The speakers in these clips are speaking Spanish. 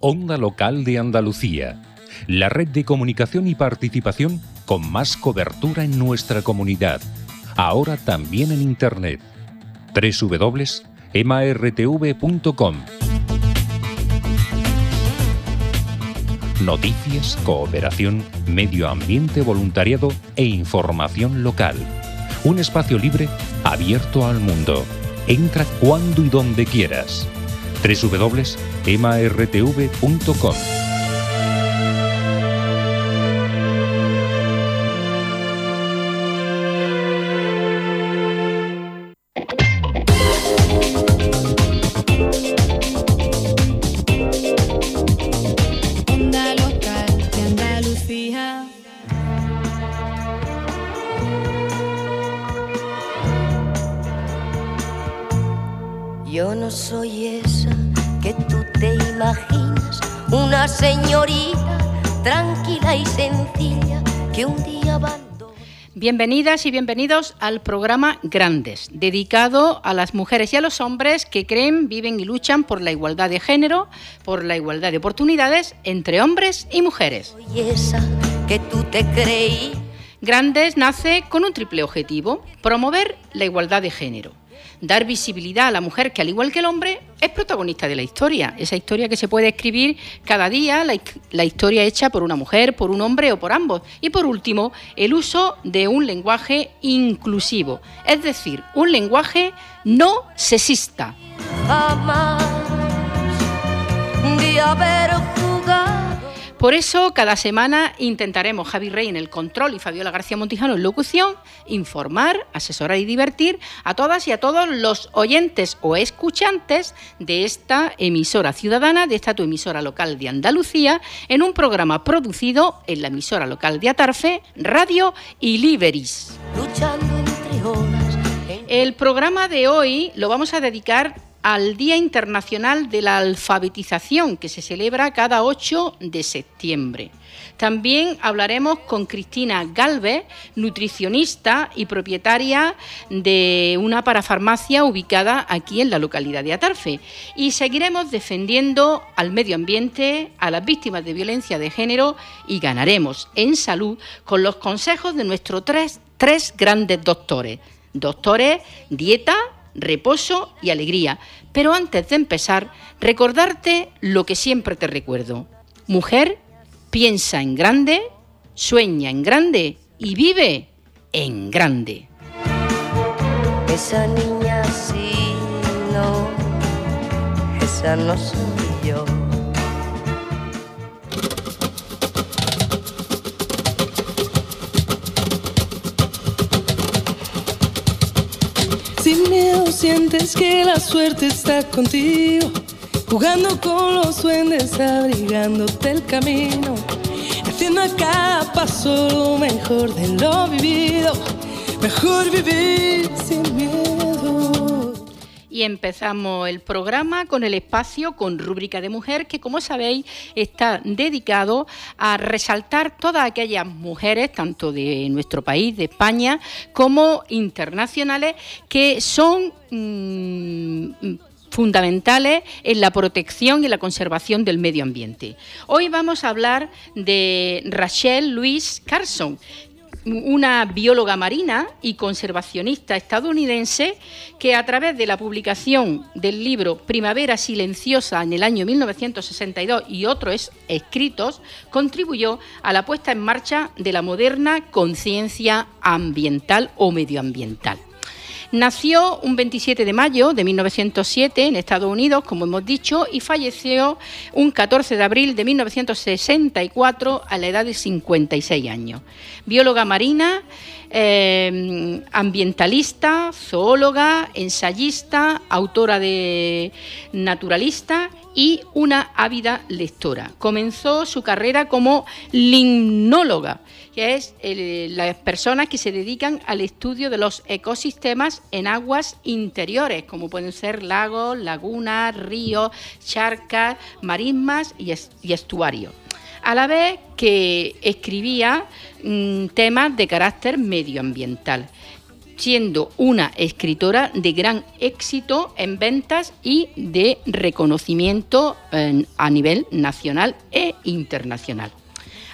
Onda Local de Andalucía, la red de comunicación y participación con más cobertura en nuestra comunidad, ahora también en Internet. www.emartv.com Noticias, cooperación, medio ambiente, voluntariado e información local. Un espacio libre abierto al mundo. Entra cuando y donde quieras www.emartv.com. Onda Bienvenidas y bienvenidos al programa Grandes, dedicado a las mujeres y a los hombres que creen, viven y luchan por la igualdad de género, por la igualdad de oportunidades entre hombres y mujeres. Soy esa que tú te creí. Grandes nace con un triple objetivo, promover la igualdad de género, dar visibilidad a la mujer que al igual que el hombre es protagonista de la historia, esa historia que se puede escribir cada día, la, historia hecha por una mujer, por un hombre o por ambos. Y por último, el uso de un lenguaje inclusivo, es decir, un lenguaje no sexista. Jamás. Por eso, cada semana intentaremos, Javi Rey en el control y Fabiola García Montijano en locución, informar, asesorar y divertir a todas y a todos los oyentes o escuchantes de esta emisora ciudadana, de esta tu emisora local de Andalucía, en un programa producido en la emisora local de Atarfe, Radio y Liberis. luchando entre El programa de hoy lo vamos a dedicar al Día Internacional de la Alfabetización, que se celebra cada 8 de septiembre. También hablaremos con Cristina Galvez, nutricionista y propietaria de una parafarmacia ubicada aquí en la localidad de Atarfe. Y seguiremos defendiendo al medio ambiente, a las víctimas de violencia de género y ganaremos en salud con los consejos de nuestros tres, tres grandes doctores. Doctores, dieta, reposo y alegría. Pero antes de empezar, recordarte lo que siempre te recuerdo. Mujer, piensa en grande, sueña en grande y vive en grande. Esa niña sí, no, esa no soy sientes que la suerte está contigo, jugando con los duendes, abrigándote el camino, haciendo a cada paso lo mejor de lo vivido, mejor vivir sin miedo. Y empezamos el programa con el espacio con rúbrica de mujer que, como sabéis, está dedicado a resaltar todas aquellas mujeres, tanto de nuestro país, de España, como internacionales, que son mm, fundamentales en la protección y la conservación del medio ambiente. Hoy vamos a hablar de Rachel Louise Carson, una bióloga marina y conservacionista estadounidense que a través de la publicación del libro Primavera Silenciosa en el año 1962 y otros escritos contribuyó a la puesta en marcha de la moderna conciencia ambiental o medioambiental. Nació un 27 de mayo de 1907 en Estados Unidos, como hemos dicho, y falleció un 14 de abril de 1964 a la edad de 56 años. Bióloga marina, eh, ambientalista, zoóloga, ensayista, autora de naturalista y una ávida lectora. Comenzó su carrera como limnóloga, es el- las personas que se dedican al estudio de los ecosistemas en aguas interiores, como pueden ser lagos, lagunas, ríos, charcas, marismas y, es- y estuarios. A la vez que escribía mm, temas de carácter medioambiental. siendo una escritora de gran éxito en ventas y de reconocimiento eh, a nivel nacional e internacional.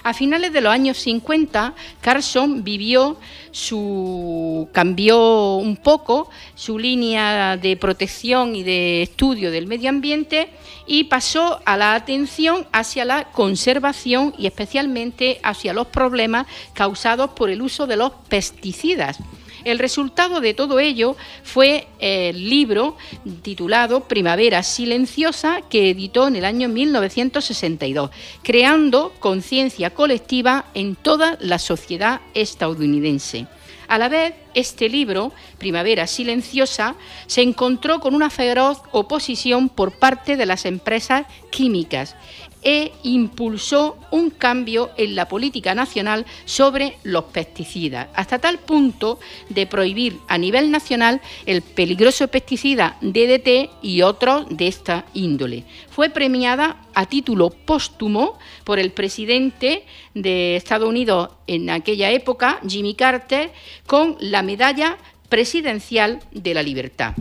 A finales de los años 50, Carson vivió su cambió un poco su línea de protección y de estudio del medio ambiente y pasó a la atención hacia la conservación y especialmente hacia los problemas causados por el uso de los pesticidas el resultado de todo ello fue el libro titulado Primavera Silenciosa que editó en el año 1962, creando conciencia colectiva en toda la sociedad estadounidense. A la vez, este libro, Primavera Silenciosa, se encontró con una feroz oposición por parte de las empresas químicas e impulsó un cambio en la política nacional sobre los pesticidas, hasta tal punto de prohibir a nivel nacional el peligroso pesticida DDT y otros de esta índole. Fue premiada a título póstumo por el presidente de Estados Unidos en aquella época, Jimmy Carter, con la medalla presidencial de la libertad.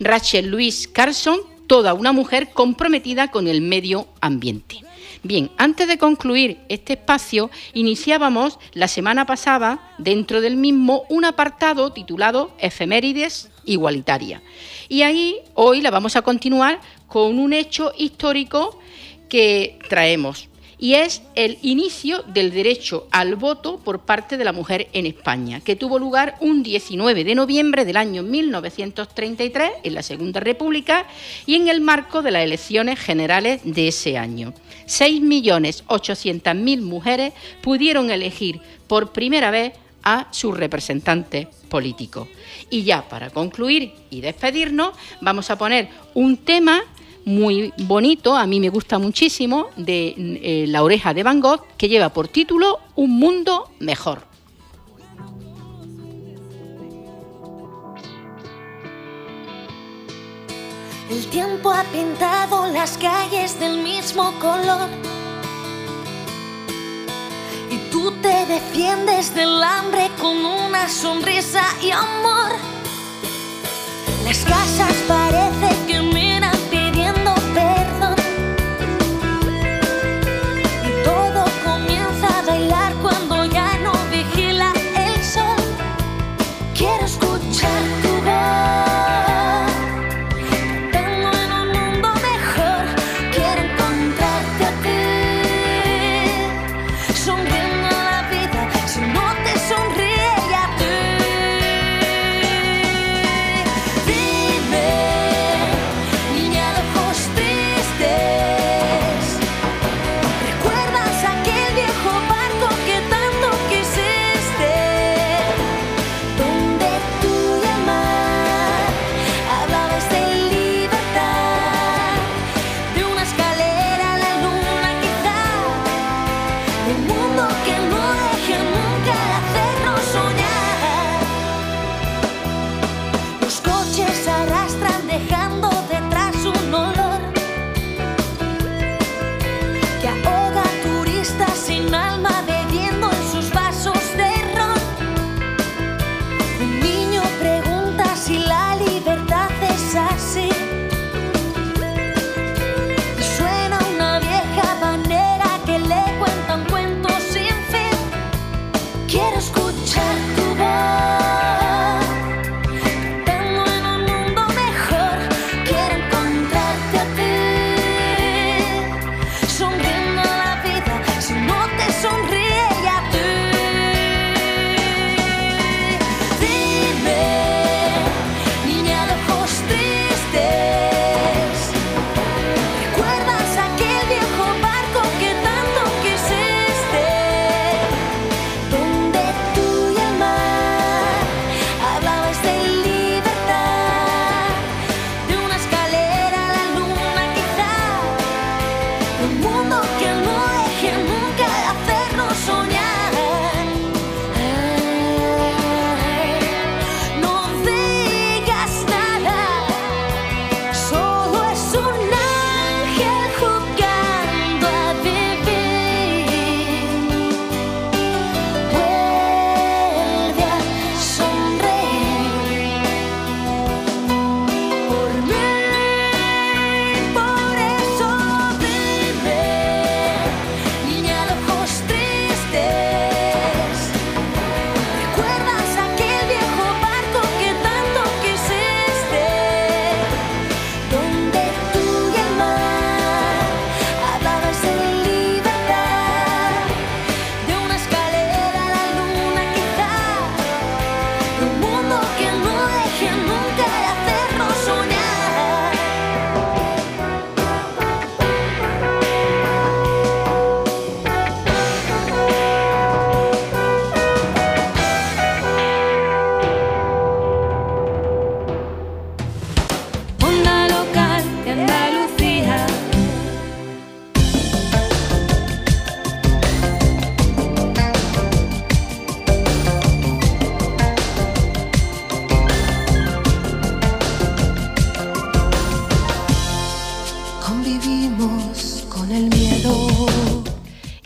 Rachel Louise Carson toda una mujer comprometida con el medio ambiente. Bien, antes de concluir este espacio, iniciábamos la semana pasada, dentro del mismo, un apartado titulado Efemérides Igualitaria. Y ahí hoy la vamos a continuar con un hecho histórico que traemos y es el inicio del derecho al voto por parte de la mujer en España, que tuvo lugar un 19 de noviembre del año 1933 en la Segunda República y en el marco de las elecciones generales de ese año. 6.800.000 mujeres pudieron elegir por primera vez a sus representantes políticos. Y ya para concluir y despedirnos, vamos a poner un tema muy bonito, a mí me gusta muchísimo, de eh, La oreja de Van Gogh, que lleva por título Un mundo mejor. El tiempo ha pintado las calles del mismo color. Y tú te defiendes del hambre con una sonrisa y amor. Las casas parecen que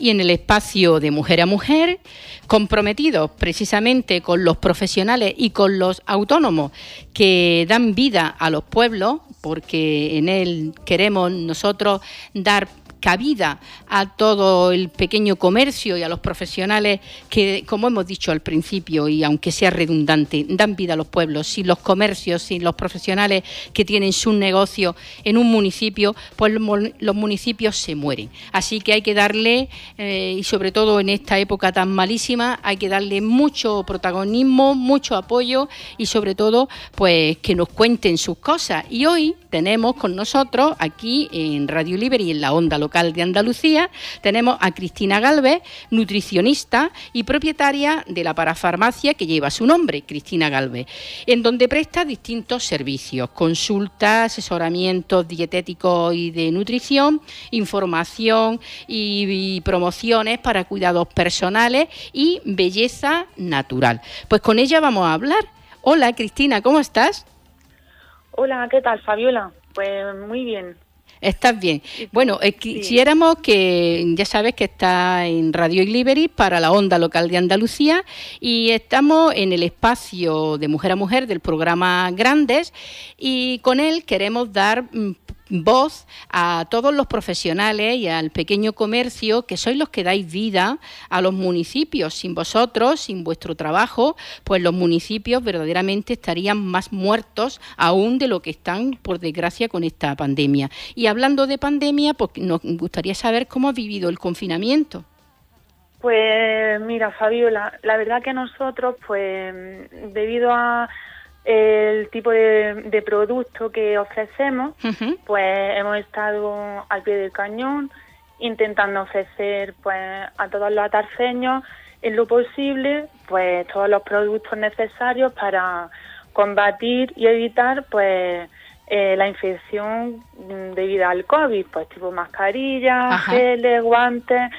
y en el espacio de mujer a mujer, comprometidos precisamente con los profesionales y con los autónomos que dan vida a los pueblos, porque en él queremos nosotros dar cabida a todo el pequeño comercio y a los profesionales que, como hemos dicho al principio, y aunque sea redundante, dan vida a los pueblos. Si los comercios, si los profesionales que tienen su negocio en un municipio, pues los municipios se mueren. Así que hay que darle, eh, y sobre todo en esta época tan malísima, hay que darle mucho protagonismo, mucho apoyo y sobre todo, pues que nos cuenten sus cosas. Y hoy tenemos con nosotros aquí en Radio Libre y en la onda local de Andalucía, tenemos a Cristina Galvez, nutricionista y propietaria de la parafarmacia que lleva su nombre, Cristina Galvez, en donde presta distintos servicios, consultas, asesoramientos dietéticos y de nutrición, información y, promociones para cuidados personales y belleza natural. Pues con ella vamos a hablar. Hola Cristina, ¿cómo estás? Hola, ¿qué tal Fabiola? Pues muy bien. Estás bien. Bueno, eh, quisiéramos que, ya sabes que está en Radio Liberty para la onda local de Andalucía y estamos en el espacio de mujer a mujer del programa Grandes y con él queremos dar mm, voz a todos los profesionales y al pequeño comercio que sois los que dais vida a los municipios. Sin vosotros, sin vuestro trabajo, pues los municipios verdaderamente estarían más muertos aún de lo que están, por desgracia, con esta pandemia. Y hablando de pandemia, pues nos gustaría saber cómo ha vivido el confinamiento. Pues mira, Fabiola, la verdad que nosotros, pues debido a el tipo de, producto que ofrecemos, pues hemos estado al pie del cañón intentando ofrecer pues a todos los atarceños en lo posible pues todos los productos necesarios para combatir y evitar pues eh, la infección debido al COVID, pues tipo mascarillas, geles, guantes.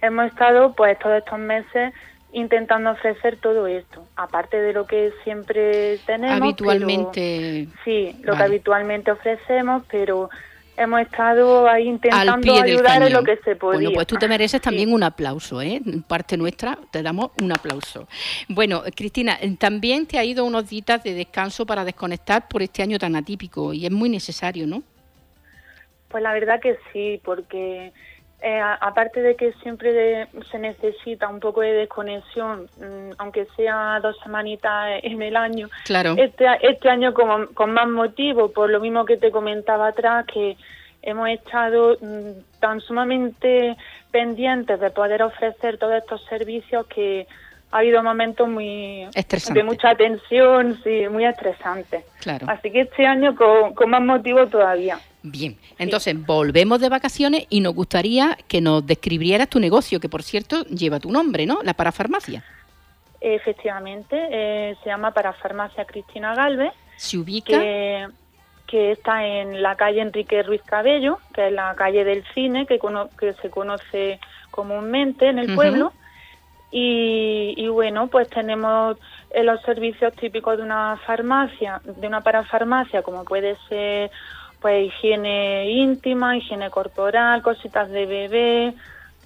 Hemos estado pues todos estos meses intentando ofrecer todo esto, aparte de lo que siempre tenemos. Habitualmente. sí, lo que habitualmente ofrecemos, pero hemos estado ahí intentando ayudar en lo que se podía. Bueno, pues tú te mereces también un aplauso, ¿eh? Parte nuestra, te damos un aplauso. Bueno, Cristina, también te ha ido unos días de descanso para desconectar por este año tan atípico y es muy necesario, ¿no? Pues la verdad que sí, porque eh, aparte de que siempre se necesita un poco de desconexión, mm, aunque sea dos semanitas en el año, claro. este, este año como, con más motivo, por lo mismo que te comentaba atrás, que hemos estado mm, tan sumamente pendientes de poder ofrecer todos estos servicios que ha habido momentos muy de mucha tensión, sí, muy estresantes. Claro. Así que este año con, con más motivo todavía. Bien, entonces volvemos de vacaciones y nos gustaría que nos describieras tu negocio, que por cierto lleva tu nombre, ¿no? La parafarmacia. Efectivamente, eh, se llama Parafarmacia Cristina Galvez. ¿Se ubica? Que, está en la calle Enrique Ruiz Cabello, que es la calle del cine, que, que se conoce comúnmente en el pueblo. Y, y, bueno, pues tenemos eh, los servicios típicos de una farmacia, de una parafarmacia, como puede ser pues higiene íntima, higiene corporal, cositas de bebé,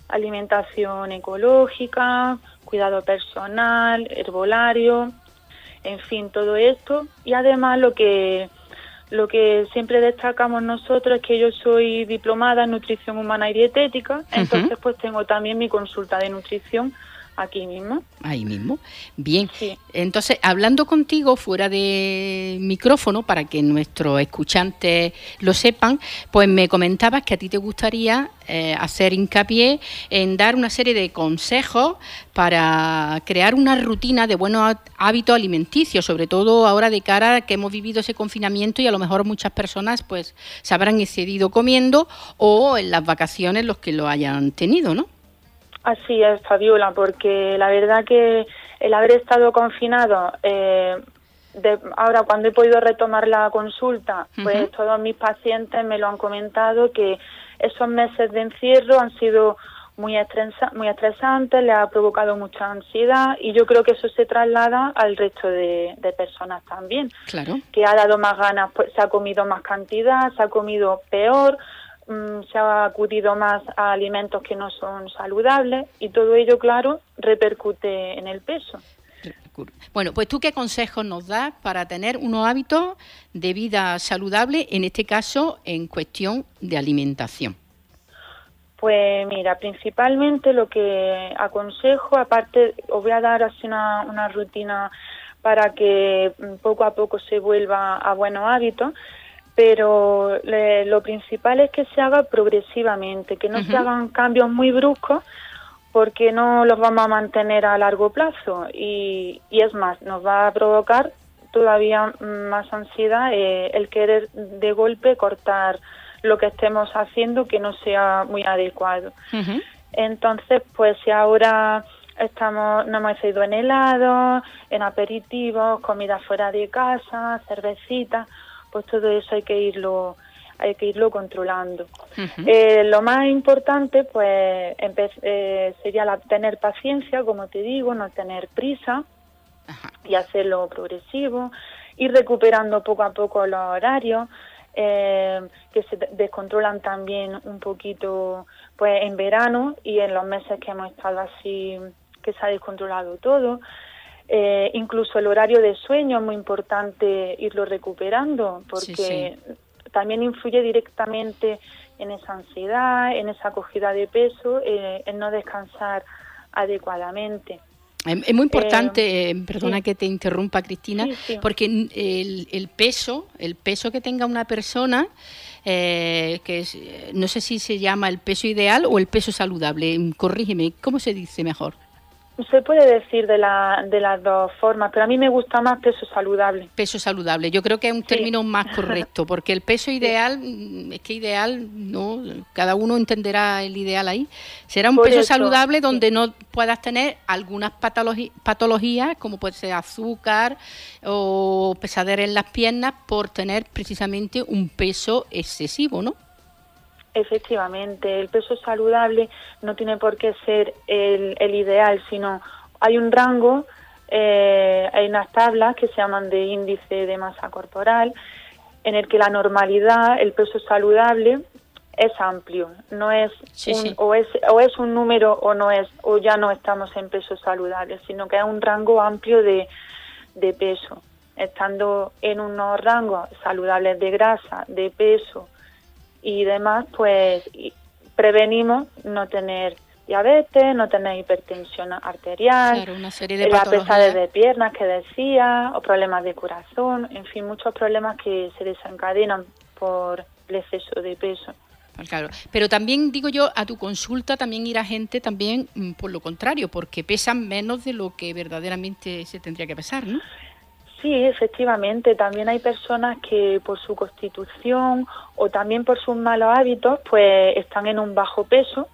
alimentación ecológica, cuidado personal, herbolario, en fin, todo esto. Y además lo que lo que siempre destacamos nosotros es que yo soy diplomada en nutrición humana y dietética, entonces pues tengo también mi consulta de nutrición aquí mismo. Ahí mismo. Bien. Entonces, hablando contigo fuera de micrófono, para que nuestros escuchantes lo sepan, pues me comentabas que a ti te gustaría eh, hacer hincapié en dar una serie de consejos para crear una rutina de buenos hábitos alimenticios, sobre todo ahora de cara a que hemos vivido ese confinamiento y a lo mejor muchas personas pues se habrán excedido comiendo o en las vacaciones los que lo hayan tenido, ¿no? Así es, Fabiola, porque la verdad que el haber estado confinado, eh, ahora cuando he podido retomar la consulta, pues todos mis pacientes me lo han comentado que esos meses de encierro han sido muy, muy estresantes, le ha provocado mucha ansiedad y yo creo que eso se traslada al resto de, de, personas también. Claro. Que ha dado más ganas, pues se ha comido más cantidad, se ha comido peor, mm, se ha acudido más a alimentos que no son saludables y todo ello, claro, repercute en el peso. Bueno, pues tú qué consejos nos das para tener unos hábitos de vida saludable, en este caso en cuestión de alimentación. Pues mira, principalmente lo que aconsejo, aparte os voy a dar así una, una rutina para que mm, poco a poco se vuelva a buenos hábitos, pero lo principal es que se haga progresivamente, que no se hagan cambios muy bruscos porque no los vamos a mantener a largo plazo. Y, y es más, nos va a provocar todavía más ansiedad eh, el querer de golpe cortar lo que estemos haciendo que no sea muy adecuado. Entonces, pues si ahora estamos, no hemos ido en helado, en aperitivos, comida fuera de casa, cervecita, pues todo eso hay que irlo hay que irlo controlando. Eh, lo más importante, pues, eh, sería la, tener paciencia, como te digo, no tener prisa y hacerlo progresivo, ir recuperando poco a poco los horarios, eh, que se descontrolan también un poquito pues en verano y en los meses que hemos estado así que se ha descontrolado todo eh, incluso el horario de sueño es muy importante irlo recuperando porque también influye directamente en esa ansiedad, en esa acogida de peso, eh, en no descansar adecuadamente. Es muy importante, eh, perdona que te interrumpa Cristina, porque el, el, peso, el peso que tenga una persona, eh, que es, no sé si se llama el peso ideal o el peso saludable, corrígeme, ¿cómo se dice mejor? Se puede decir de, la, de las dos formas, pero a mí me gusta más peso saludable. Peso saludable, yo creo que es un término más correcto, porque el peso ideal, mm, es que ideal, no, cada uno entenderá el ideal ahí. Será un peso saludable donde no puedas tener algunas patologías, como puede ser azúcar o pesadera en las piernas, por tener precisamente un peso excesivo, ¿no? Efectivamente, el peso saludable no tiene por qué ser el, ideal, sino hay un rango, eh, hay unas tablas que se llaman de índice de masa corporal, en el que la normalidad, el peso saludable, es amplio, no es, un, O, es o es un número o no es o ya no estamos en peso saludable, sino que hay un rango amplio de, de peso, estando en unos rangos saludables de grasa, de peso, y demás, pues prevenimos no tener diabetes, no tener hipertensión arterial, una serie de la pesadez de piernas que decía, o problemas de corazón, en fin, muchos problemas que se desencadenan por el exceso de peso. Claro, pero también digo yo, a tu consulta también irá gente también mm, por lo contrario, porque pesan menos de lo que verdaderamente se tendría que pesar, ¿no? Sí, efectivamente. También hay personas que por su constitución o también por sus malos hábitos, pues están en un bajo peso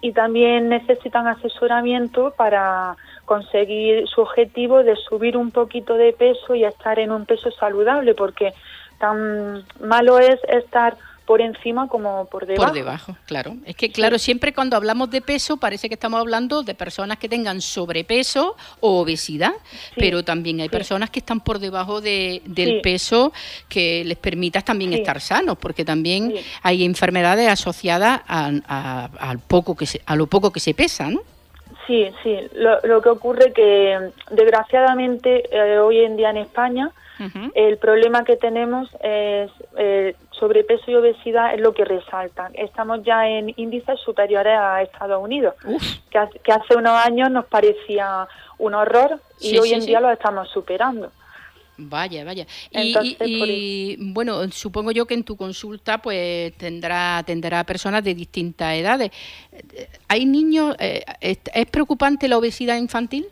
y también necesitan asesoramiento para conseguir su objetivo de subir un poquito de peso y estar en un peso saludable, porque tan malo es estar por encima como por debajo. Por debajo, claro. Es que, claro, siempre cuando hablamos de peso parece que estamos hablando de personas que tengan sobrepeso o obesidad, pero también hay personas que están por debajo de, del peso que les permita también estar sanos, porque también hay enfermedades asociadas a, poco que se, a lo poco que se pesa, ¿no? Sí, sí. Lo, lo que ocurre que, desgraciadamente, eh, hoy en día en España, el problema que tenemos es eh, sobrepeso y obesidad es lo que resalta. Estamos ya en índices superiores a Estados Unidos, que, hace unos años nos parecía un horror y hoy en día lo estamos superando. Vaya, vaya. y, bueno, supongo yo que en tu consulta pues tendrá tendrá personas de distintas edades. ¿Hay niños? Eh, ¿Es preocupante la obesidad infantil?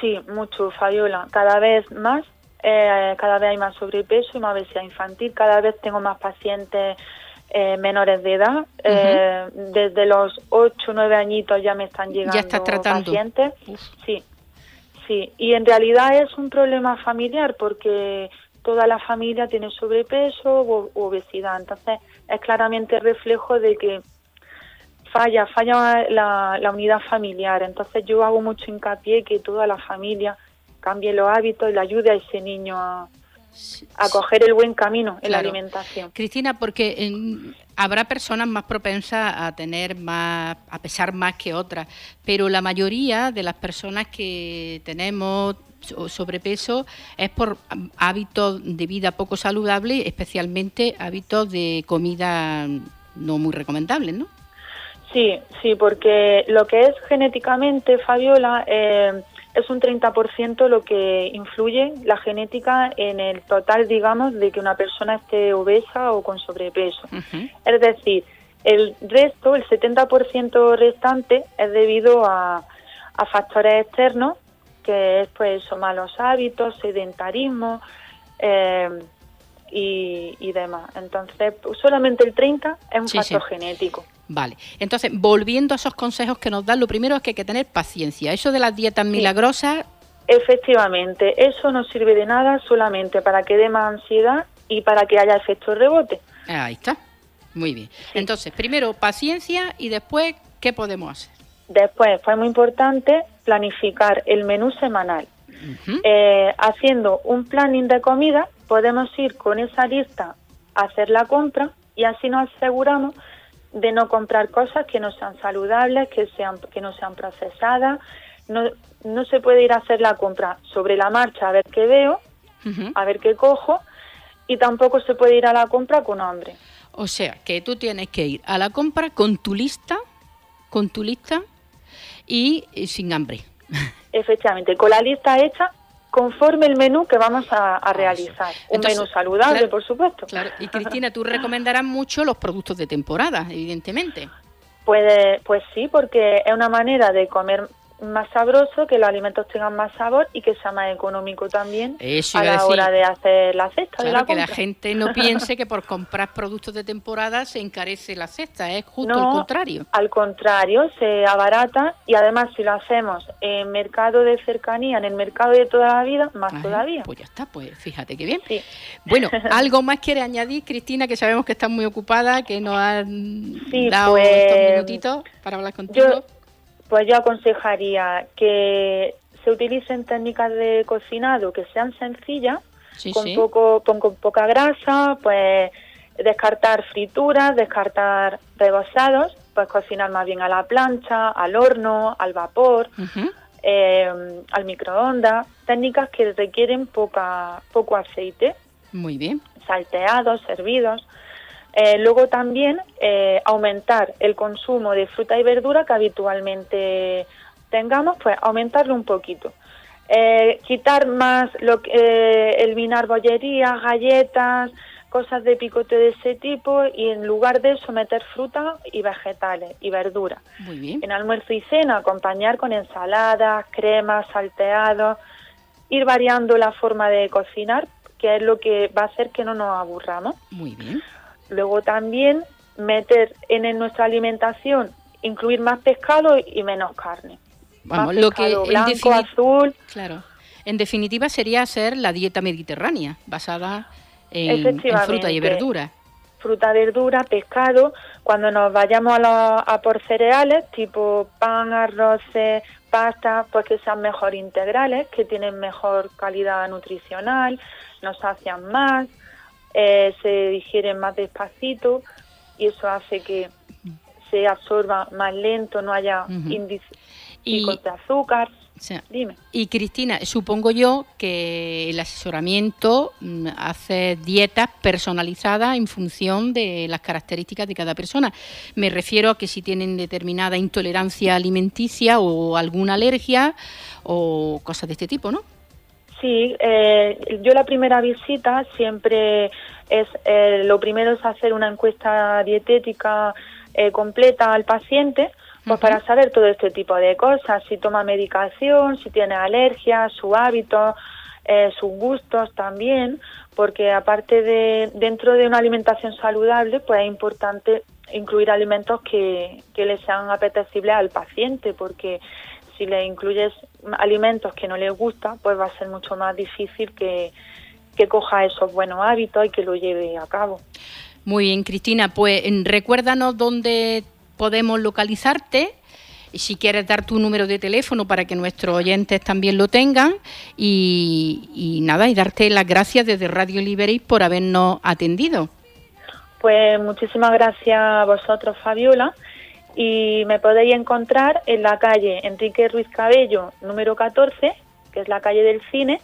Sí, mucho, Fabiola. Cada vez más eh, cada vez hay más sobrepeso y más obesidad infantil, cada vez tengo más pacientes eh, menores de edad, eh, desde los 8 o 9 añitos ya me están llegando pacientes. Sí, sí, y en realidad es un problema familiar porque toda la familia tiene sobrepeso u, obesidad, entonces es claramente reflejo de que falla, falla la, la unidad familiar, entonces yo hago mucho hincapié que toda la familia cambie los hábitos y le ayude a ese niño a, a coger el buen camino en la alimentación. Cristina, porque em, habrá personas más propensas a tener más, a pesar más que otras, pero la mayoría de las personas que tenemos so- sobrepeso es por hábitos de vida poco saludables, especialmente hábitos de comida no muy recomendables, ¿no? Sí, sí, porque lo que es genéticamente, Fabiola, eh, es un 30% lo que influye la genética en el total, digamos, de que una persona esté obesa o con sobrepeso. Es decir, el resto, el 70% restante, es debido a, a factores externos, que es pues eso, malos hábitos, sedentarismo eh, y, y demás. Entonces, solamente el 30 es un Sí, factor sí. genético. Vale, entonces volviendo a esos consejos que nos dan, lo primero es que hay que tener paciencia. Eso de las dietas milagrosas, Efectivamente, eso no sirve de nada solamente para que dé más ansiedad y para que haya efecto rebote. ahí está. Muy bien. Entonces, primero paciencia y después, ¿qué podemos hacer? Después, fue muy importante planificar el menú semanal. Eh, haciendo un planning de comida, podemos ir con esa lista a hacer la compra y así nos aseguramos de no comprar cosas que no sean saludables, que sean que no sean procesadas. No, no se puede ir a hacer la compra sobre la marcha a ver qué veo, a ver qué cojo, y tampoco se puede ir a la compra con hambre. O sea, que tú tienes que ir a la compra con tu lista, con tu lista y, sin hambre. Efectivamente, con la lista hecha conforme el menú que vamos a, a realizar. Un Entonces, menú saludable, claro, por supuesto. Claro. Y Cristina, tú recomendarás mucho los productos de temporada, evidentemente. Puede, pues sí, porque es una manera de comer más sabroso, que los alimentos tengan más sabor y que sea más económico también Eso a la decir. hora de hacer la cesta de Claro, la que la gente no piense que por comprar productos de temporada se encarece la cesta, es justo No, el contrario. Al contrario, se abarata y además si lo hacemos en mercado de cercanía, en el mercado de toda la vida, más Ajá, todavía. Pues ya está, pues fíjate qué bien. Sí. Bueno, ¿algo más quiere añadir, Cristina, que sabemos que estás muy ocupada, que nos has Sí, dado pues, estos minutitos para hablar contigo? Yo, pues yo aconsejaría que se utilicen técnicas de cocinado que sean sencillas, Sí, con sí. poco, con, con poca grasa, pues descartar frituras, descartar rebozados, pues cocinar más bien a la plancha, al horno, al vapor, eh, al microondas, técnicas que requieren poca, poco aceite, Muy bien. salteados, hervidos. Eh, luego también eh, aumentar el consumo de fruta y verdura que habitualmente tengamos, pues aumentarlo un poquito. Eh, quitar más lo que, eh, eliminar bollerías, galletas, cosas de picote de ese tipo y en lugar de eso meter fruta y vegetales y verdura. Muy bien. En almuerzo y cena acompañar con ensaladas, cremas, salteados, ir variando la forma de cocinar, que es lo que va a hacer que no nos aburramos. Muy bien. Luego también meter en, en nuestra alimentación, incluir más pescado y menos carne. Vamos, más lo que pescado en blanco, defini- azul. Claro. En definitiva sería hacer la dieta mediterránea, basada en, en fruta y verdura. fruta, verdura, pescado. Cuando nos vayamos a, los- a por cereales, tipo pan, arroces, pasta, pues que sean mejor integrales, que tienen mejor calidad nutricional, nos sacian más, eh, se digieren más despacito y eso hace que se absorba más lento, no haya Ujú. índices Y- de azúcar. O sea, Dime. Y Cristina, supongo yo que el asesoramiento mm, hace dietas personalizadas en función de las características de cada persona. Me refiero a que si tienen determinada intolerancia alimenticia o alguna alergia o cosas de este tipo, ¿no? Sí, eh, yo la primera visita siempre es, eh, lo primero es hacer una encuesta dietética eh, completa al paciente, pues para saber todo este tipo de cosas, si toma medicación, si tiene alergias, su hábito, eh, sus gustos también, porque aparte de dentro de una alimentación saludable, pues es importante incluir alimentos que, que le sean apetecibles al paciente, porque si le incluyes alimentos que no le gusta, pues va a ser mucho más difícil que, que coja esos buenos hábitos y que lo lleve a cabo. Muy bien, Cristina, pues en- recuérdanos dónde podemos localizarte si quieres dar tu número de teléfono para que nuestros oyentes también lo tengan y, y nada, y darte las gracias desde Radio Liberis por habernos atendido. Pues muchísimas gracias a vosotros, Fabiola. Y me podéis encontrar en la calle Enrique Ruiz Cabello, número 14, que es la calle del cine.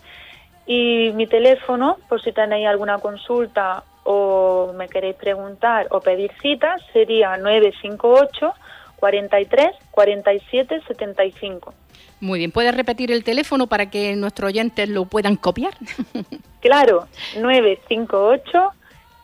Y mi teléfono, por si tenéis alguna consulta o me queréis preguntar o pedir citas, sería 958 43 47 75. Muy bien, ¿puedes repetir el teléfono para que nuestros oyentes lo puedan copiar? Claro, 958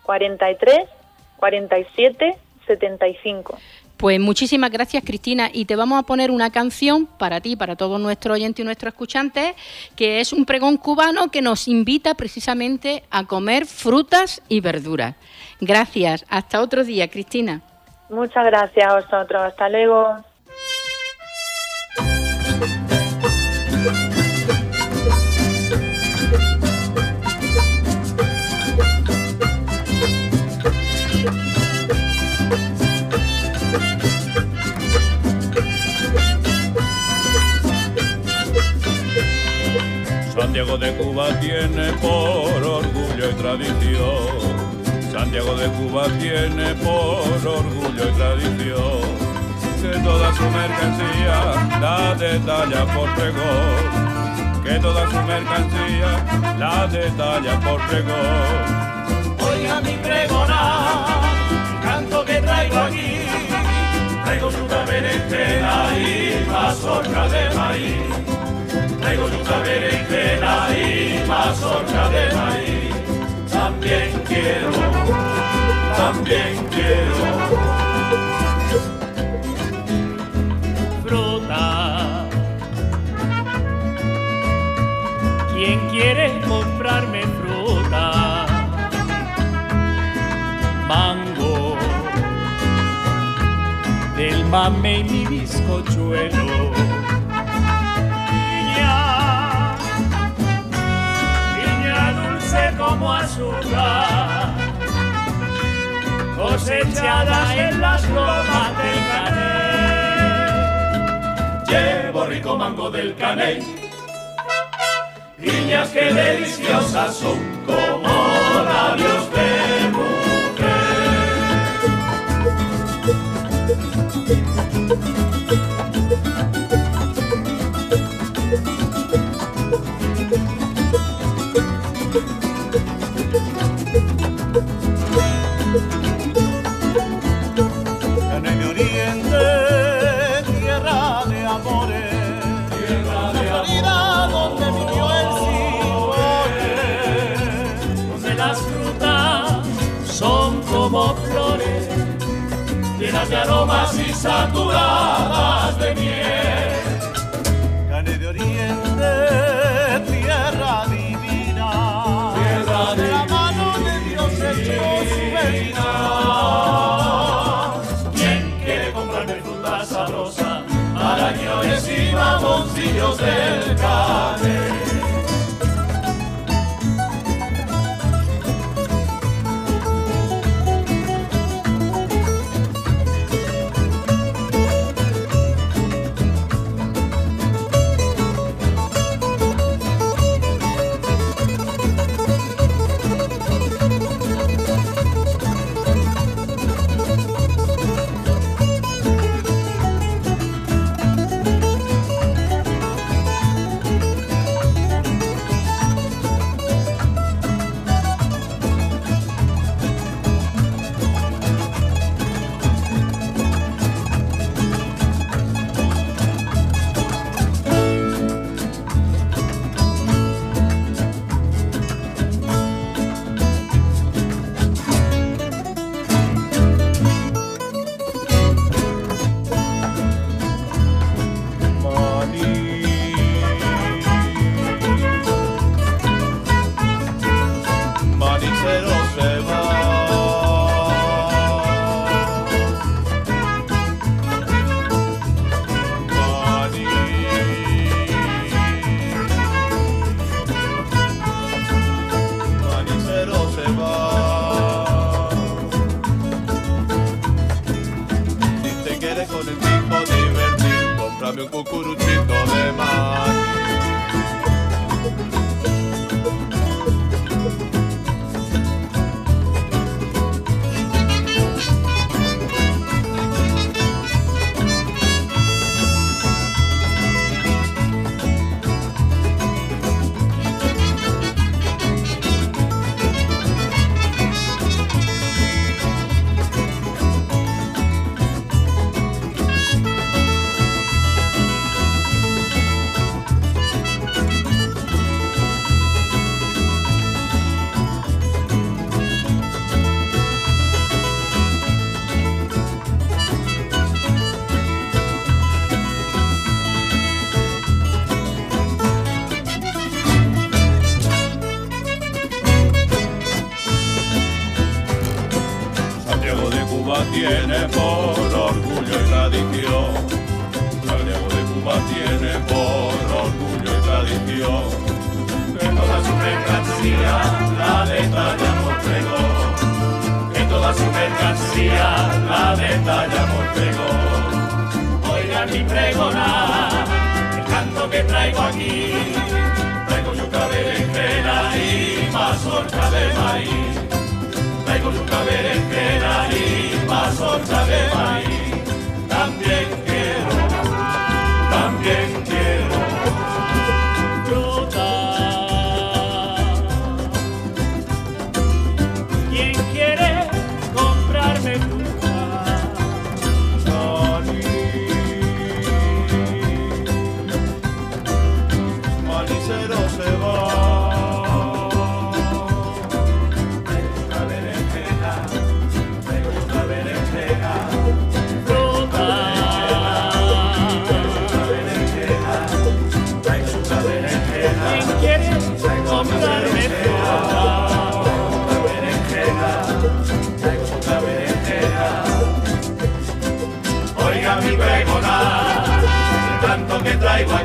43 47 75. Pues muchísimas gracias Cristina y te vamos a poner una canción para ti, para todos nuestros oyentes y nuestros escuchantes, que es un pregón cubano que nos invita precisamente a comer frutas y verduras. Gracias, hasta otro día Cristina. Muchas gracias a vosotros. Hasta luego. De Cuba tiene por orgullo y tradición. Santiago de Cuba tiene por orgullo y tradición que toda su mercancía la detalla por pregón, que toda su mercancía la detalla por pregón. Oiga mi pregona, el canto que traigo aquí, traigo fruta berenjena y mazorca de maíz. Traigo yuca berenjena y mazorca de maíz. También quiero, también quiero. Fruta. ¿Quién quiere comprarme fruta? Mango. Del mame y mi bizcochuelo. Como azúcar. Cosechada en las lomas del canel. Llevo rico mango del canel. Piñas que deliciosas son como labios de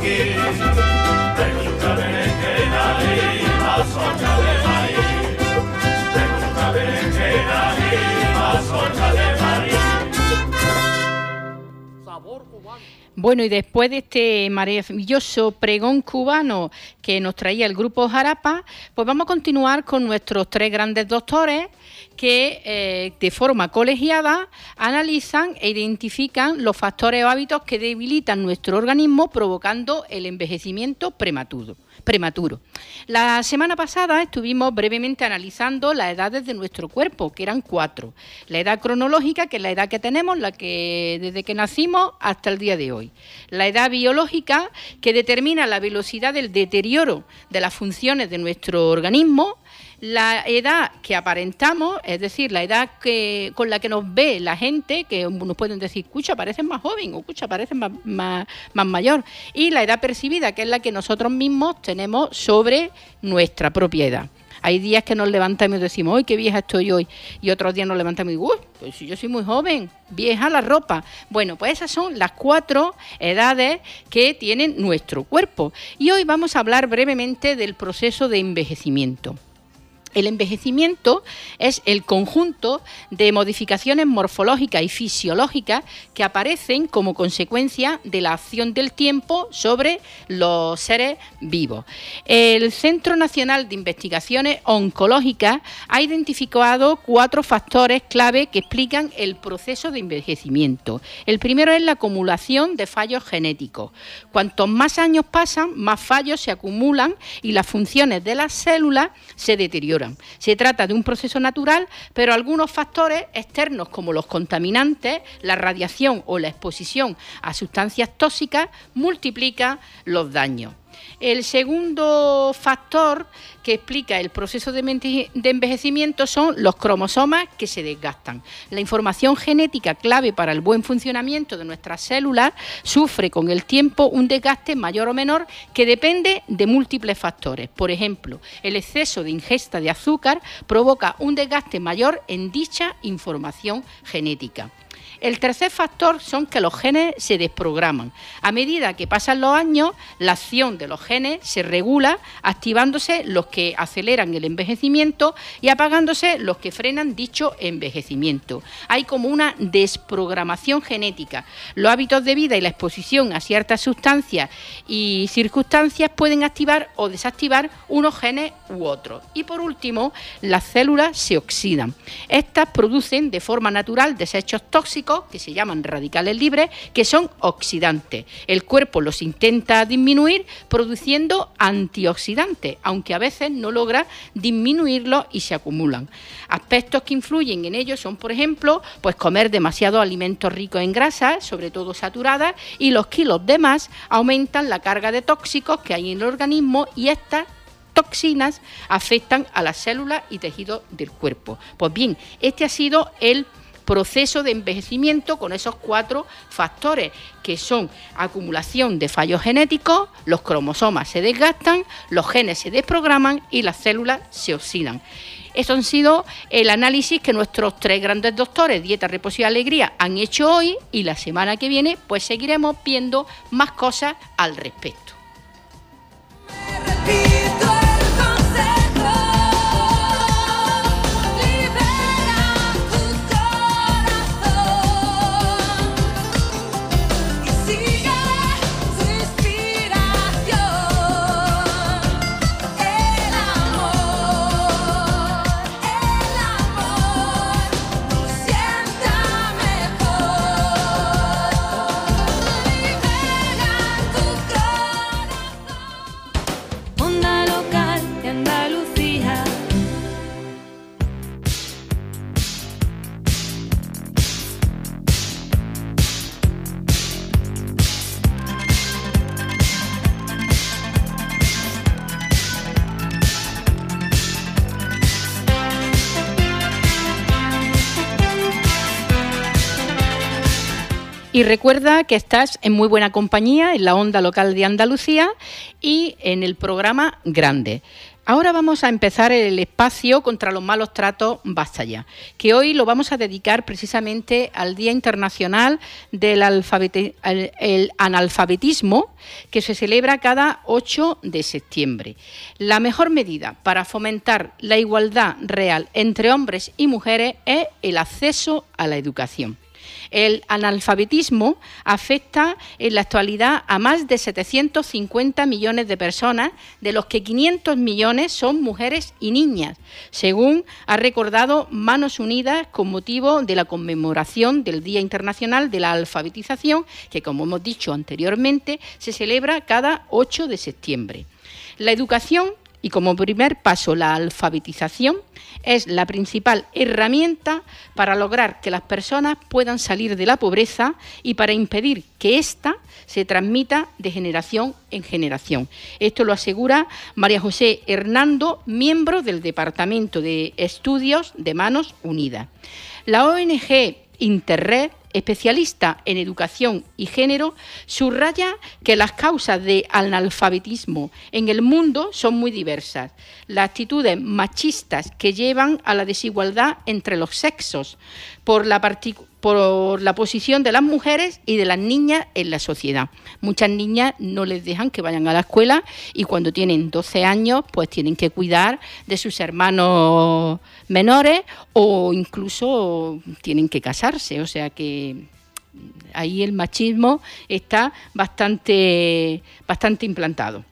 aquí. De de. Bueno, y después de este maravilloso pregón cubano que nos traía el grupo Jarapa, pues vamos a continuar con nuestros tres grandes doctores que eh, de forma colegiada analizan e identifican los factores o hábitos que debilitan nuestro organismo provocando el envejecimiento prematuro. prematuro. La semana pasada estuvimos brevemente analizando las edades de nuestro cuerpo, que eran cuatro. La edad cronológica, que es la edad que tenemos, la que desde que nacimos hasta el día de hoy. La edad biológica, que determina la velocidad del deterioro de las funciones de nuestro organismo la edad que aparentamos, es decir, la edad que, con la que nos ve la gente, que nos pueden decir, escucha, pareces más joven o escucha, pareces más, más, mayor, y la edad percibida, que es la que nosotros mismos tenemos sobre nuestra propia edad. Hay días que nos levantamos y decimos, ¡ay, qué vieja estoy hoy! Y otros días nos levantamos y ¡uy, pues si yo soy muy joven! Vieja la ropa. Bueno, pues esas son las cuatro edades que tiene nuestro cuerpo. Y hoy vamos a hablar brevemente del proceso de envejecimiento. El envejecimiento es el conjunto de modificaciones morfológicas y fisiológicas que aparecen como consecuencia de la acción del tiempo sobre los seres vivos. El Centro Nacional de Investigaciones Oncológicas ha identificado cuatro factores clave que explican el proceso de envejecimiento. El primero es la acumulación de fallos genéticos. Cuantos más años pasan, más fallos se acumulan y las funciones de las células se deterioran. Se trata de un proceso natural, pero algunos factores externos como los contaminantes, la radiación o la exposición a sustancias tóxicas multiplican los daños. El segundo factor que explica el proceso de envejecimiento son los cromosomas que se desgastan. La información genética clave para el buen funcionamiento de nuestras células sufre con el tiempo un desgaste mayor o menor que depende de múltiples factores. Por ejemplo, el exceso de ingesta de azúcar provoca un desgaste mayor en dicha información genética. El tercer factor son que los genes se desprograman. A medida que pasan los años, la acción de los genes se regula, activándose los que aceleran el envejecimiento y apagándose los que frenan dicho envejecimiento. Hay como una desprogramación genética. Los hábitos de vida y la exposición a ciertas sustancias y circunstancias pueden activar o desactivar unos genes u otros. Y por último, las células se oxidan. Estas producen de forma natural desechos tóxicos que se llaman radicales libres, que son oxidantes. El cuerpo los intenta disminuir produciendo antioxidantes, aunque a veces no logra disminuirlos y se acumulan. Aspectos que influyen en ello son, por ejemplo, pues comer demasiados alimentos ricos en grasas, sobre todo saturadas, y los kilos de más aumentan la carga de tóxicos que hay en el organismo y estas toxinas afectan a las células y tejidos del cuerpo. Pues bien, este ha sido el proceso de envejecimiento con esos cuatro factores que son acumulación de fallos genéticos, los cromosomas se desgastan, los genes se desprograman y las células se oxidan. Eso han sido el análisis que nuestros tres grandes doctores, Dieta, Reposo y Alegría, han hecho hoy y la semana que viene pues seguiremos viendo más cosas al respecto. Y recuerda que estás en muy buena compañía en la onda local de Andalucía y en el programa Grande. Ahora vamos a empezar el espacio contra los malos tratos Basta ya, que hoy lo vamos a dedicar precisamente al Día Internacional del Analfabetismo, que se celebra cada 8 de septiembre. La mejor medida para fomentar la igualdad real entre hombres y mujeres es el acceso a la educación. El analfabetismo afecta en la actualidad a más de 750 millones de personas, de los que 500 millones son mujeres y niñas, según ha recordado Manos Unidas con motivo de la conmemoración del Día Internacional de la Alfabetización, que como hemos dicho anteriormente, se celebra cada 8 de septiembre. La educación y como primer paso la alfabetización es la principal herramienta para lograr que las personas puedan salir de la pobreza y para impedir que ésta se transmita de generación en generación. Esto lo asegura María José Hernando, miembro del Departamento de Estudios de Manos Unidas. La ONG Interred especialista en educación y género, subraya que las causas de analfabetismo en el mundo son muy diversas. Las actitudes machistas que llevan a la desigualdad entre los sexos, por la, por la posición de las mujeres y de las niñas en la sociedad. Muchas niñas no les dejan que vayan a la escuela y cuando tienen 12 años pues tienen que cuidar de sus hermanos menores o incluso tienen que casarse. O sea que ahí el machismo está bastante, bastante implantado.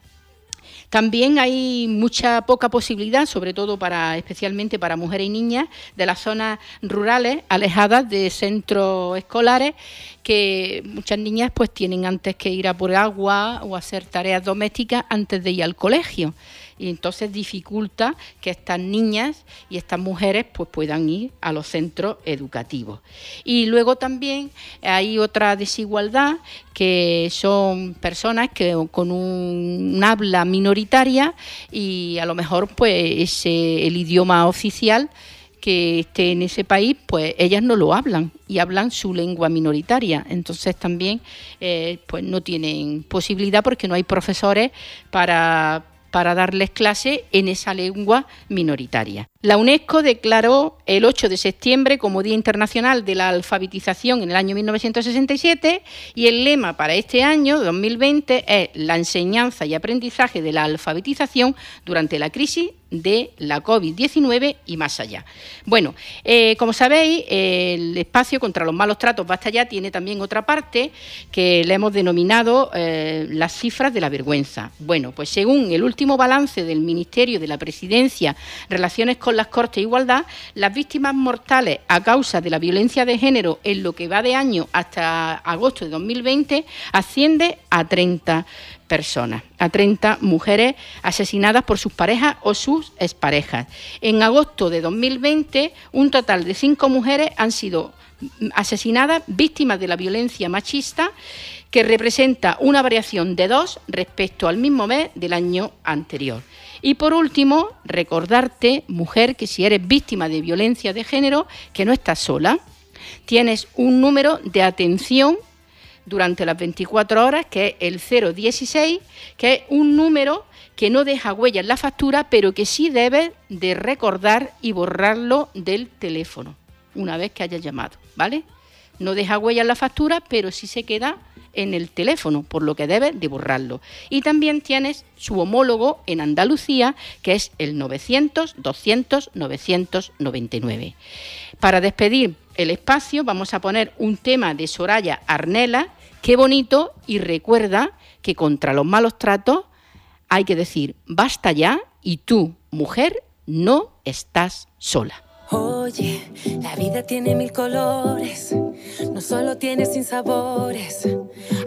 También hay mucha poca posibilidad, sobre todo para especialmente para mujeres y niñas de las zonas rurales alejadas de centros escolares que muchas niñas pues tienen antes que ir a por agua o hacer tareas domésticas antes de ir al colegio y entonces dificulta que estas niñas y estas mujeres pues puedan ir a los centros educativos. Y luego también hay otra desigualdad que son personas que con un, habla minoritaria y a lo mejor pues el idioma oficial que esté en ese país, pues ellas no lo hablan y hablan su lengua minoritaria. Entonces también eh, pues no tienen posibilidad porque no hay profesores para, para darles clase en esa lengua minoritaria. La UNESCO declaró el 8 de septiembre como Día Internacional de la Alfabetización en el año 1967 y el lema para este año, 2020, es la enseñanza y aprendizaje de la alfabetización durante la crisis de la COVID-19 y más allá. Bueno, eh, como sabéis, el espacio contra los malos tratos Basta Ya tiene también otra parte que le hemos denominado eh, las cifras de la vergüenza. Bueno, pues según el último balance del Ministerio de la Presidencia, Relaciones con las Cortes de Igualdad, las víctimas mortales a causa de la violencia de género en lo que va de año hasta agosto de 2020 asciende a 30 personas, a 30 mujeres asesinadas por sus parejas o sus exparejas. En agosto de 2020, un total de cinco mujeres han sido asesinadas víctimas de la violencia machista, que representa una variación de dos respecto al mismo mes del año anterior. Y por último, recordarte, mujer, que si eres víctima de violencia de género, que no estás sola. Tienes un número de atención durante las 24 horas, que es el 016, que es un número que no deja huella en la factura, pero que sí debe de recordar y borrarlo del teléfono una vez que hayas llamado, ¿vale? No deja huella en la factura, pero sí se queda en el teléfono, por lo que debes de borrarlo. Y también tienes su homólogo en Andalucía, que es el 900 200 999. Para despedir el espacio vamos a poner un tema de Soraya Arnela, qué bonito, y recuerda que contra los malos tratos hay que decir basta ya y tú, mujer, no estás sola. Oye, la vida tiene mil colores, no solo tiene sin sabores.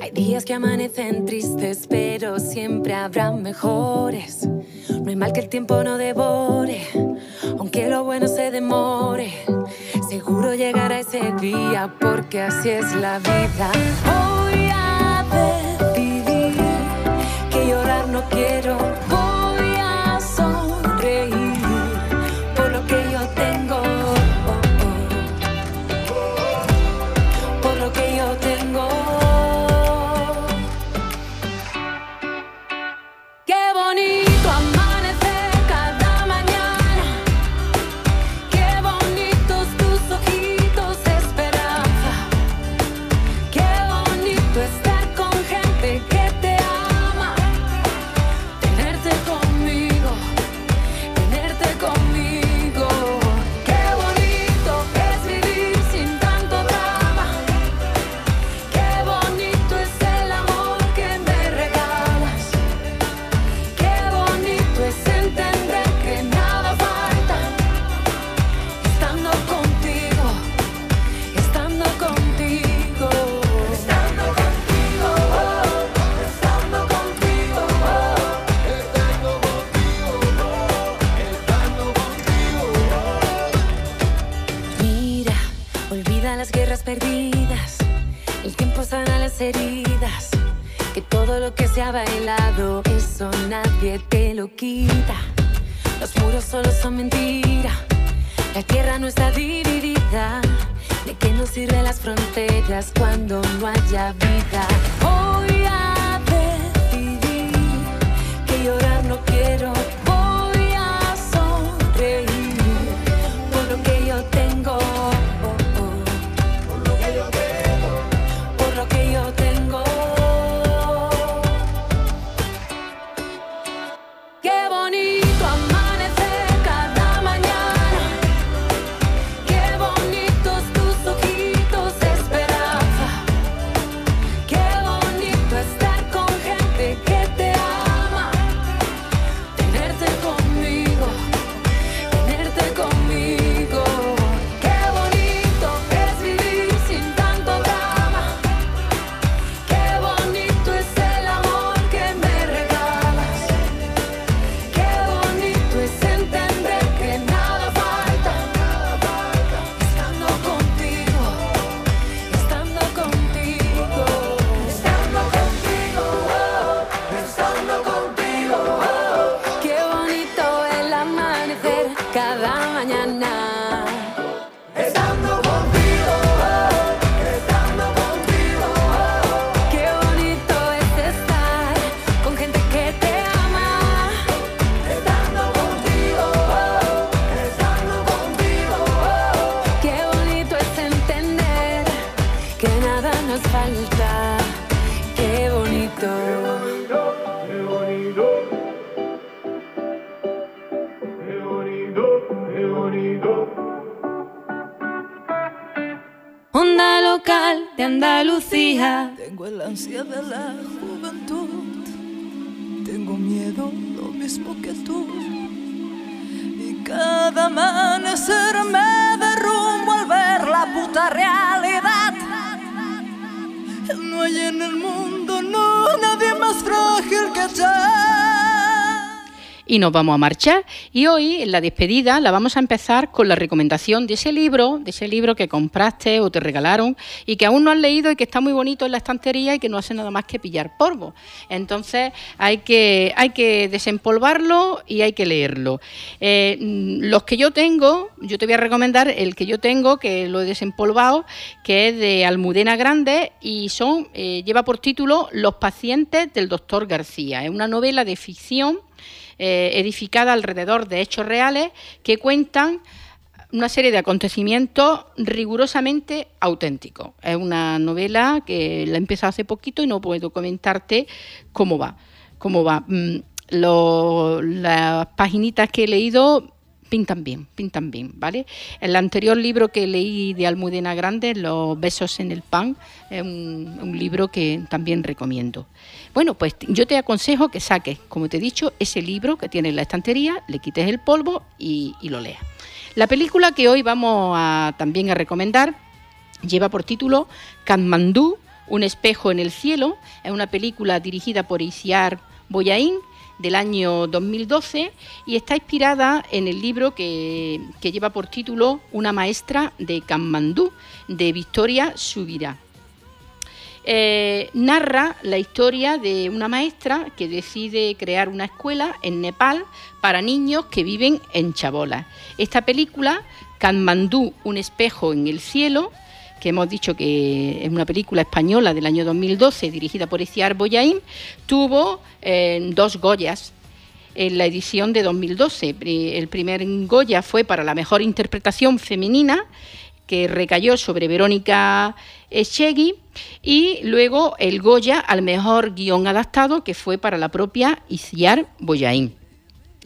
Hay días que amanecen tristes, pero siempre habrá mejores. No hay mal que el tiempo no devore, aunque lo bueno se demore. Seguro llegará ese día, porque así es la vida. Voy a decidir que llorar no quiero. Perdidas, el tiempo sana las heridas. Que todo lo que se ha bailado, eso nadie te lo quita. Los muros solo son mentira. La tierra no está dividida. ¿De qué nos sirven las fronteras cuando no haya vida? Voy a decidir que llorar no quiero. Onda local de Andalucía. Tengo el ansia de la juventud. Tengo miedo lo mismo que tú. Y cada amanecer me derrumbo al ver la puta realidad. No hay en el mundo, no, nadie más frágil que yo. Y nos vamos a marchar. Y hoy, en la despedida, la vamos a empezar con la recomendación de ese libro, de ese libro que compraste o te regalaron y que aún no has leído y que está muy bonito en la estantería y que no hace nada más que pillar polvo. Entonces hay que, hay que desempolvarlo y hay que leerlo. Eh, los que yo tengo, yo te voy a recomendar el que yo tengo, que lo he desempolvado, que es de Almudena Grande y son, eh, lleva por título Los pacientes del doctor García. Es una novela de ficción eh, edificada alrededor de hechos reales que cuentan una serie de acontecimientos rigurosamente auténticos. Es una novela que la he empezado hace poquito y no puedo comentarte cómo va. Cómo va. Mm, las paginitas que he leído pintan bien, pintan bien, ¿vale? El anterior libro que leí de Almudena Grande, Los besos en el pan, es un, libro que también recomiendo. Bueno, pues yo te aconsejo que saques, como te he dicho, ese libro que tiene en la estantería, le quites el polvo y, lo leas. La película que hoy vamos a, también a recomendar lleva por título Kathmandú, un espejo en el cielo. Es una película dirigida por Isiar Boyain del año 2012 y está inspirada en el libro que, lleva por título Una maestra de Kathmandú de Victoria Subirá. Eh, narra la historia de una maestra que decide crear una escuela en Nepal para niños que viven en chabolas. Esta película, Kathmandú, un espejo en el cielo, que hemos dicho que es una película española del año 2012 dirigida por Iciar Boyain, tuvo eh, dos Goyas en la edición de 2012. El primer Goya fue para la mejor interpretación femenina que recayó sobre Verónica Echegui y luego el Goya al mejor guion adaptado que fue para la propia Iciar Boyain.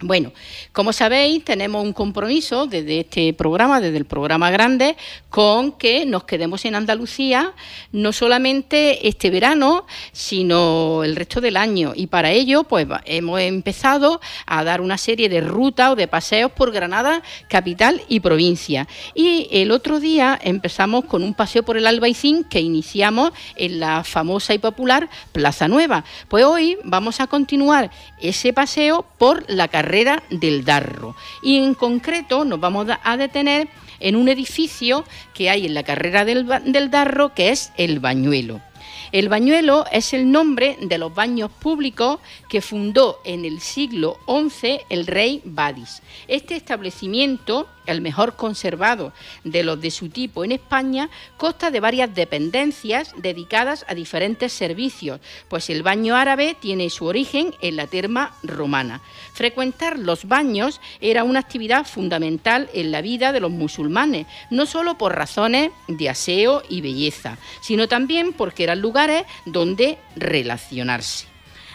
Bueno, como sabéis, tenemos un compromiso desde este programa, desde el programa grande, con que nos quedemos en Andalucía no solamente este verano, sino el resto del año. Y para ello, pues hemos empezado a dar una serie de rutas o de paseos por Granada, capital y provincia. Y el otro día empezamos con un paseo por el Albaicín que iniciamos en la famosa y popular Plaza Nueva. Pues hoy vamos a continuar ese paseo por la carretera del Darro. Y en concreto nos vamos a detener en un edificio que hay en la carrera del, del Darro, que es el Bañuelo. El bañuelo es el nombre de los baños públicos que fundó en el siglo XI el rey Badis. Este establecimiento el mejor conservado de los de su tipo en España, consta de varias dependencias dedicadas a diferentes servicios, pues el baño árabe tiene su origen en la terma romana. Frecuentar los baños era una actividad fundamental en la vida de los musulmanes, no solo por razones de aseo y belleza, sino también porque eran lugares donde relacionarse.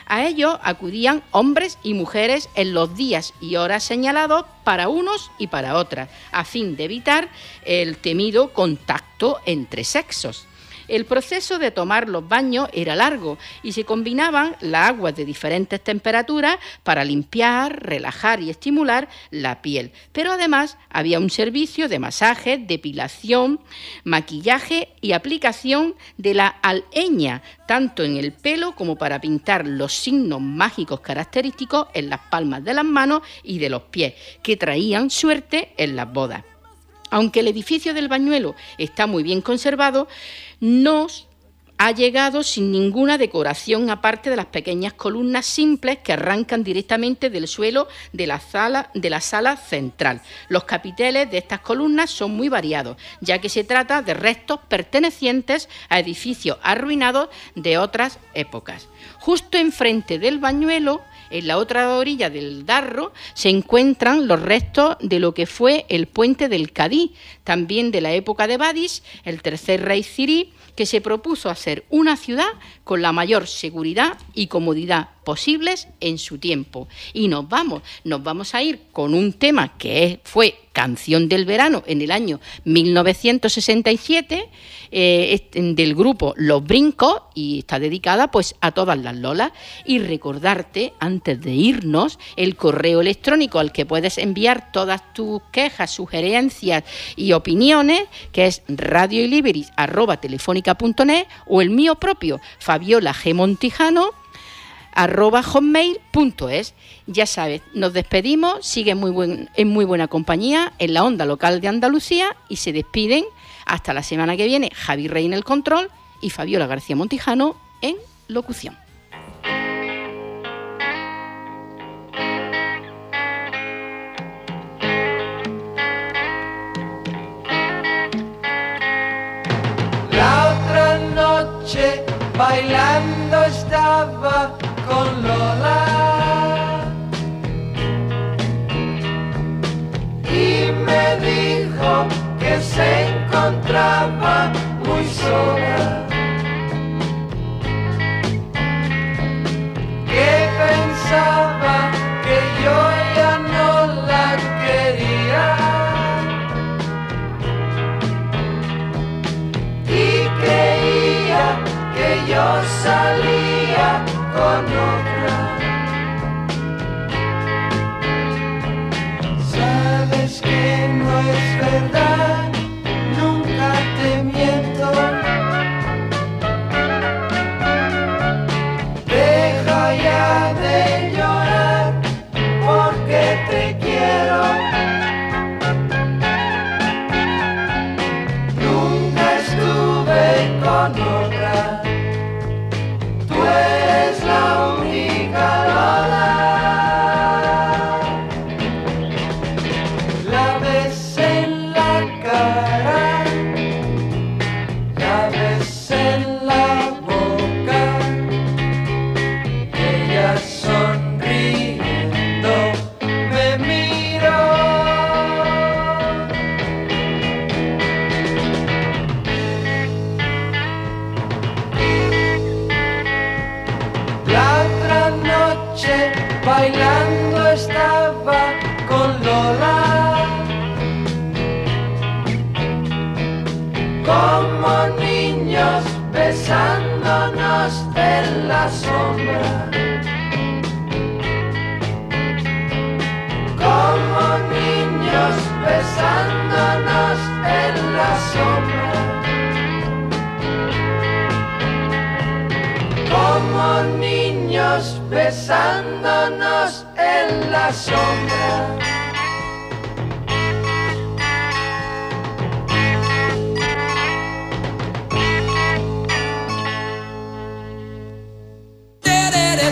A ello acudían hombres y mujeres en los días y horas señalados para unos y para otras, a fin de evitar el temido contacto entre sexos. El proceso de tomar los baños era largo y se combinaban las aguas de diferentes temperaturas para limpiar, relajar y estimular la piel. Pero además había un servicio de masaje, depilación, maquillaje y aplicación de la alheña, tanto en el pelo como para pintar los signos mágicos característicos en las palmas de las manos y de los pies, que traían suerte en las bodas. Aunque el edificio del bañuelo está muy bien conservado, nos ha llegado sin ninguna decoración aparte de las pequeñas columnas simples que arrancan directamente del suelo de la sala, de la sala central. Los capiteles de estas columnas son muy variados, ya que se trata de restos pertenecientes a edificios arruinados de otras épocas. Justo enfrente del bañuelo en la otra orilla del Darro se encuentran los restos de lo que fue el puente del Cadí, también de la época de Badis, el tercer rey Cirí, que se propuso hacer una ciudad con la mayor seguridad y comodidad posibles en su tiempo. Y nos vamos, nos vamos a ir con un tema que fue canción del verano en el año 1967 eh, del grupo Los Brincos y está dedicada pues a todas las lolas y recordarte antes de irnos el correo electrónico al que puedes enviar todas tus quejas, sugerencias y opiniones que es radioiliberis@telefónica.net o el mío propio Fabiola G Montijano arroba hotmail.es. Ya sabes, nos despedimos, sigue muy buen, en muy buena compañía en la onda local de Andalucía y se despiden hasta la semana que viene Javi Rey en el control y Fabiola García Montijano en locución. La otra noche bailando estaba con Lola y me dijo que se encontraba muy solo. Como niños besándonos en la sombra. como niños besándonos en la sombra.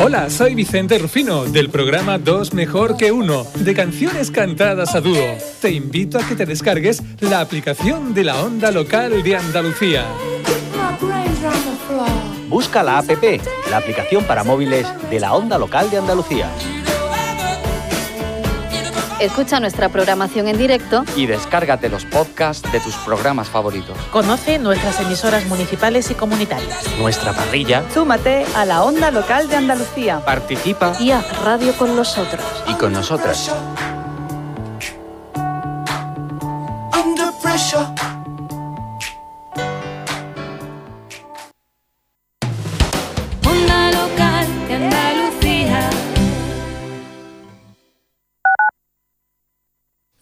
Hola, soy Vicente Rufino del programa Dos Mejor que Uno, de canciones cantadas a dúo. Te invito a que te descargues la aplicación de la onda local de Andalucía. Busca la APP, la aplicación para móviles de la onda local de Andalucía. Escucha nuestra programación en directo y descárgate los podcasts de tus programas favoritos. Conoce nuestras emisoras municipales y comunitarias. Nuestra parrilla. Súmate a la onda local de Andalucía. Participa y haz radio con nosotros. y con nosotras.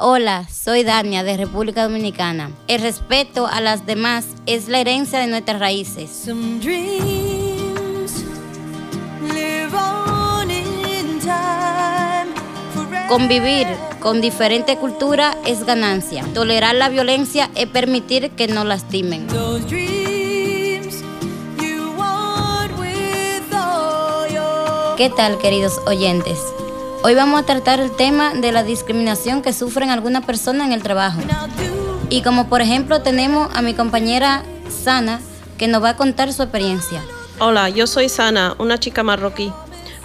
Hola, soy Dania de República Dominicana. El respeto a las demás es la herencia de nuestras raíces. Some dreams live on in time. Convivir con diferente cultura es ganancia. Tolerar la violencia es permitir que no lastimen. Those dreams you want with all your ¿Qué tal, queridos oyentes? Hoy vamos a tratar el tema de la discriminación que sufren algunas personas en el trabajo. Y como por ejemplo tenemos a mi compañera Sana, que nos va a contar su experiencia. Hola, yo soy Sana, una chica marroquí.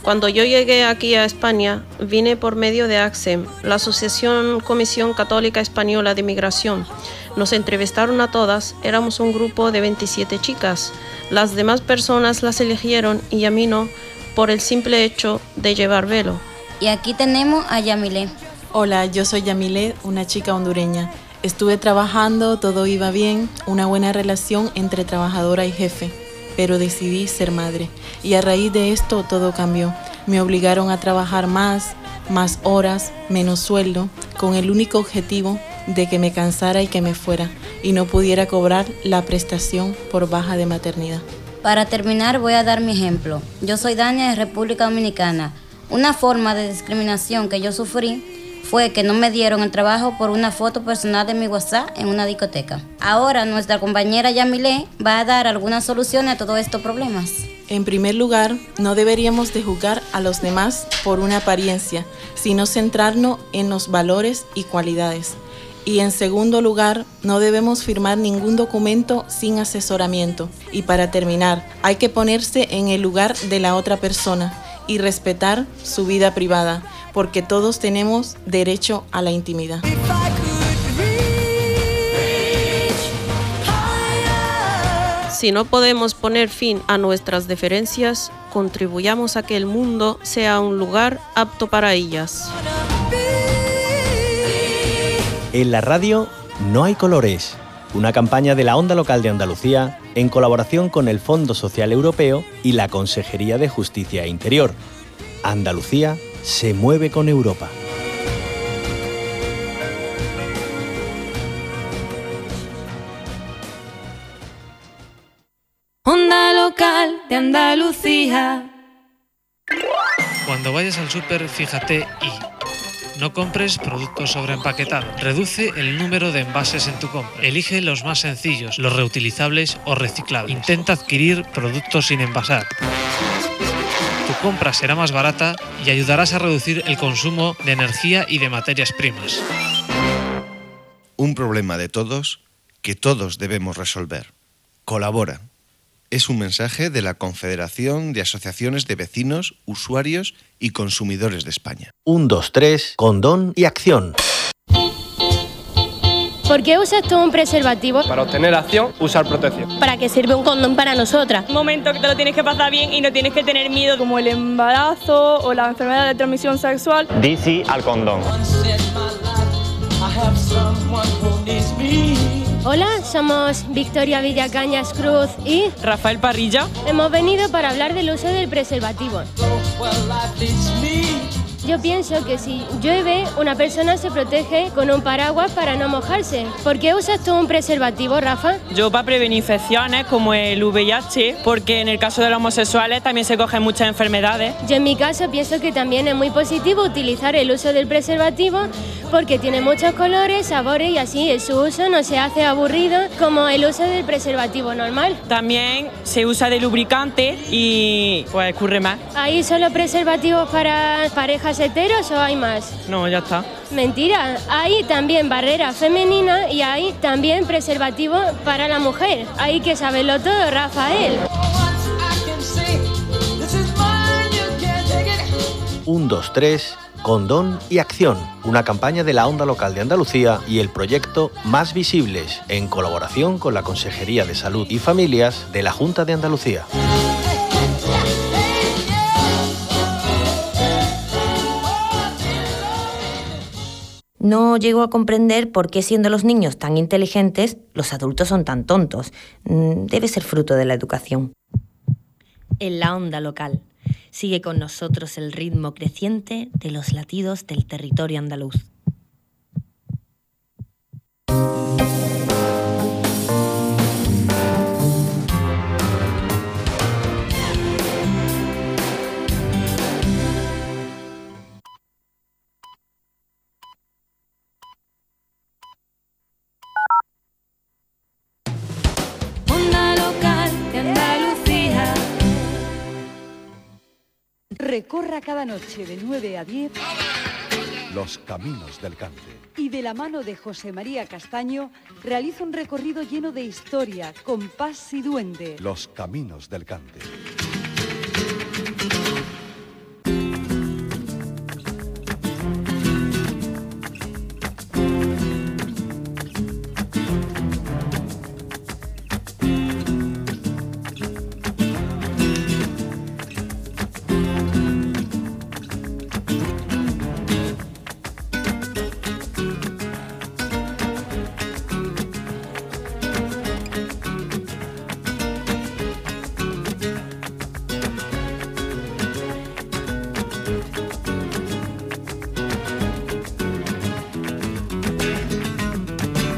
Cuando yo llegué aquí a España, vine por medio de AXEM, la Asociación Comisión Católica Española de Migración. Nos entrevistaron a todas, éramos un grupo de 27 chicas. Las demás personas las eligieron y a mí no, por el simple hecho de llevar velo. Y aquí tenemos a Yamile. Hola, yo soy Yamile, una chica hondureña. Estuve trabajando, todo iba bien, una buena relación entre trabajadora y jefe, pero decidí ser madre. Y a raíz de esto todo cambió. Me obligaron a trabajar más, más horas, menos sueldo, con el único objetivo de que me cansara y que me fuera, y no pudiera cobrar la prestación por baja de maternidad. Para terminar voy a dar mi ejemplo. Yo soy Dania de República Dominicana. Una forma de discriminación que yo sufrí fue que no me dieron el trabajo por una foto personal de mi WhatsApp en una discoteca. Ahora nuestra compañera Yamile va a dar algunas soluciones a todos estos problemas. En primer lugar, no deberíamos de juzgar a los demás por una apariencia, sino centrarnos en los valores y cualidades. Y en segundo lugar, no debemos firmar ningún documento sin asesoramiento. Y para terminar, hay que ponerse en el lugar de la otra persona y respetar su vida privada, porque todos tenemos derecho a la intimidad. Si no podemos poner fin a nuestras diferencias, contribuyamos a que el mundo sea un lugar apto para ellas. En la radio no hay colores. Una campaña de la Onda Local de Andalucía en colaboración con el Fondo Social Europeo y la Consejería de Justicia e Interior. Andalucía se mueve con Europa. Onda local de Andalucía. Cuando vayas al súper, fíjate y no compres productos sobreempaquetados. Reduce el número de envases en tu compra. Elige los más sencillos, los reutilizables o reciclables. Intenta adquirir productos sin envasar. Tu compra será más barata y ayudarás a reducir el consumo de energía y de materias primas. Un problema de todos que todos debemos resolver. Colabora. Es un mensaje de la Confederación de Asociaciones de Vecinos, Usuarios y Consumidores de España. 1, 2, 3, condón y acción. ¿Por qué usas tú un preservativo? Para obtener acción, usar protección. ¿Para qué sirve un condón para nosotras? Un momento que te lo tienes que pasar bien y no tienes que tener miedo como el embarazo o la enfermedad de transmisión sexual. Dici al condón. Hola, somos Victoria Villacañas Cruz y Rafael Parrilla. hemos venido para hablar del uso del preservativo. Yo pienso que si llueve, una persona se protege con un paraguas para no mojarse. ¿Por qué usas tú un preservativo, Rafa? Yo para prevenir infecciones como el VIH, porque en el caso de los homosexuales también se cogen muchas enfermedades. Yo en mi caso pienso que también es muy positivo utilizar el uso del preservativo porque tiene muchos colores, sabores y así su uso no se hace aburrido como el uso del preservativo normal. También se usa de lubricante y pues escurre más. ¿Hay solo preservativos para parejas heteros o hay más? No, ya está. Mentira, hay también barrera femenina y hay también preservativo para la mujer. Hay que saberlo todo, Rafael. 1, 2, 3, condón y acción. Una campaña de la Onda Local de Andalucía y el proyecto Más Visibles, en colaboración con la Consejería de Salud y Familias de la Junta de Andalucía. No llego a comprender por qué siendo los niños tan inteligentes, los adultos son tan tontos. Mm, Debe ser fruto de la educación. En la onda local. Sigue con nosotros el ritmo creciente de los latidos del territorio andaluz. Recorra cada noche de 9 a 10 Los caminos del cante. y de la mano de José María Castaño realiza un recorrido lleno de historia, compás y duende. Los caminos del cante.